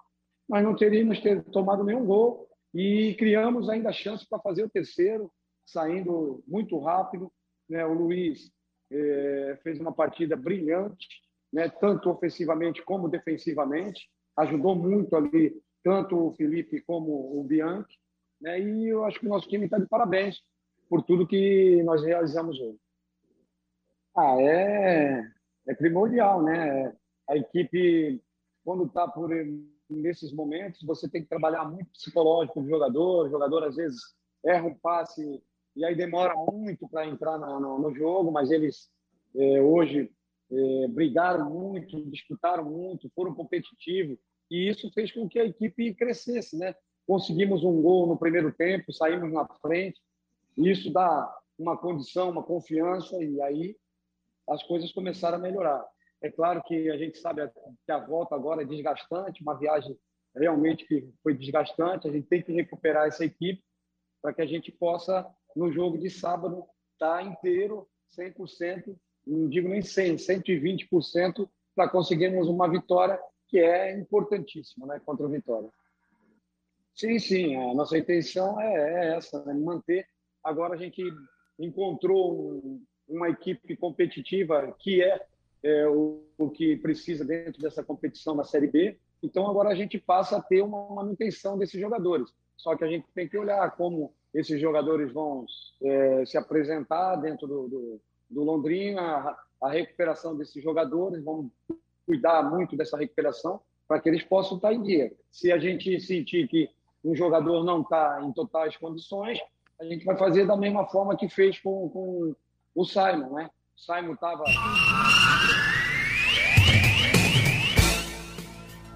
nós não teríamos ter tomado nenhum gol e criamos ainda a chance para fazer o terceiro, saindo muito rápido. Né? O Luiz é, fez uma partida brilhante, né? tanto ofensivamente como defensivamente, ajudou muito ali, tanto o Felipe como o Bianchi. Né? E eu acho que o nosso time está de parabéns por tudo que nós realizamos hoje. Ah, é, é primordial, né? A equipe, quando está por nesses momentos, você tem que trabalhar muito psicológico do jogador. O jogador, às vezes, erra um passe e aí demora muito para entrar no, no, no, jogo, mas eles é, hoje é, brigaram muito, disputaram muito, foram competitivos e isso fez com que a equipe crescesse, né? Conseguimos um gol no primeiro tempo, saímos na frente, isso dá uma condição, uma confiança e aí as coisas começaram a melhorar. É claro que a gente sabe que a volta agora é desgastante, uma viagem realmente que foi desgastante. A gente tem que recuperar essa equipe para que a gente possa, no jogo de sábado, estar tá inteiro, 100%, não digo nem 100%, 120%, para conseguirmos uma vitória que é importantíssima né, contra o Vitória. Sim, sim, a nossa intenção é, é essa, né, manter. Agora a gente encontrou um, uma equipe competitiva que é é, o, o, que precisa dentro dessa competição da Série B. Então, agora a gente passa a ter uma manutenção desses jogadores. Só que a gente tem que olhar como esses jogadores vão é, se apresentar dentro do, do, do Londrina, a, a, recuperação desses jogadores, vamos cuidar muito dessa recuperação para que eles possam estar em dia. Se a gente sentir que um jogador não está em totais condições, a gente vai fazer da mesma forma que fez com, com o Simon, né? O Simon estava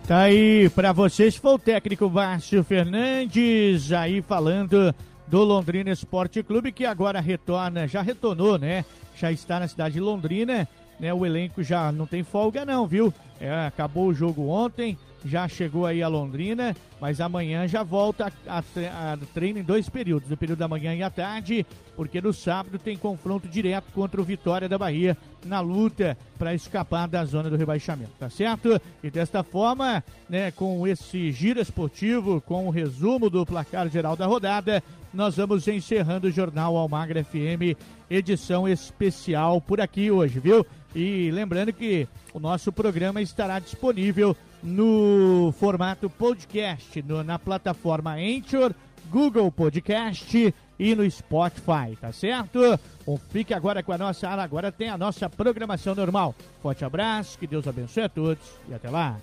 Tá aí para vocês, foi o técnico Márcio Fernandes aí falando do Londrina Esporte Clube que agora retorna, já retornou, né? Já está na cidade de Londrina, né? O elenco já não tem folga não, viu? É, acabou o jogo ontem, já chegou aí a Londrina, mas amanhã já volta a, a, a, treino em dois períodos, no período da manhã e à tarde, porque no sábado tem confronto direto contra o Vitória da Bahia na luta para escapar da zona do rebaixamento, tá certo? E desta forma, né, com esse giro esportivo, com o resumo do placar geral da rodada, nós vamos encerrando o Jornal Almagra FM, edição especial por aqui hoje, viu? E lembrando que o nosso programa estará disponível no formato podcast, no, na plataforma Anchor, Google Podcast e no Spotify, tá certo? Um, fique agora com a nossa agora tem a nossa programação normal. Forte abraço, que Deus abençoe a todos e até lá.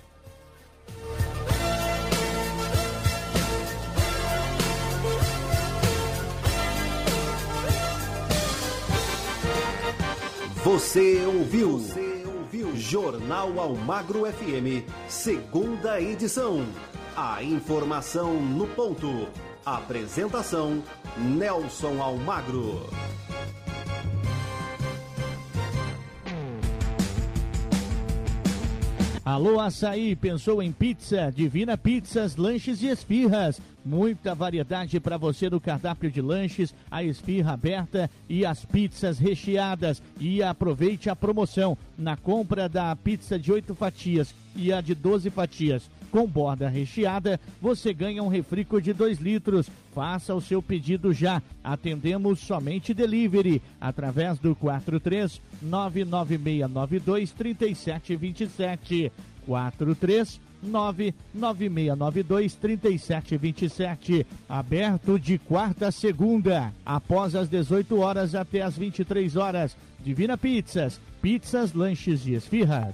Você ouviu? Você? Jornal Almagro FM, segunda edição. A informação no ponto. Apresentação: Nelson Almagro. Alô, açaí, pensou em pizza? Divina Pizzas, lanches e esfirras. Muita variedade para você no cardápio de lanches, a esfirra aberta e as pizzas recheadas. E aproveite a promoção na compra da pizza de 8 fatias e a de 12 fatias com borda recheada, você ganha um refrico de 2 litros. Faça o seu pedido já. Atendemos somente delivery através do 43 99692 3727. 43 99692 3727. Aberto de quarta a segunda, após as 18 horas até as 23 horas. Divina Pizzas, pizzas, lanches e esfirras.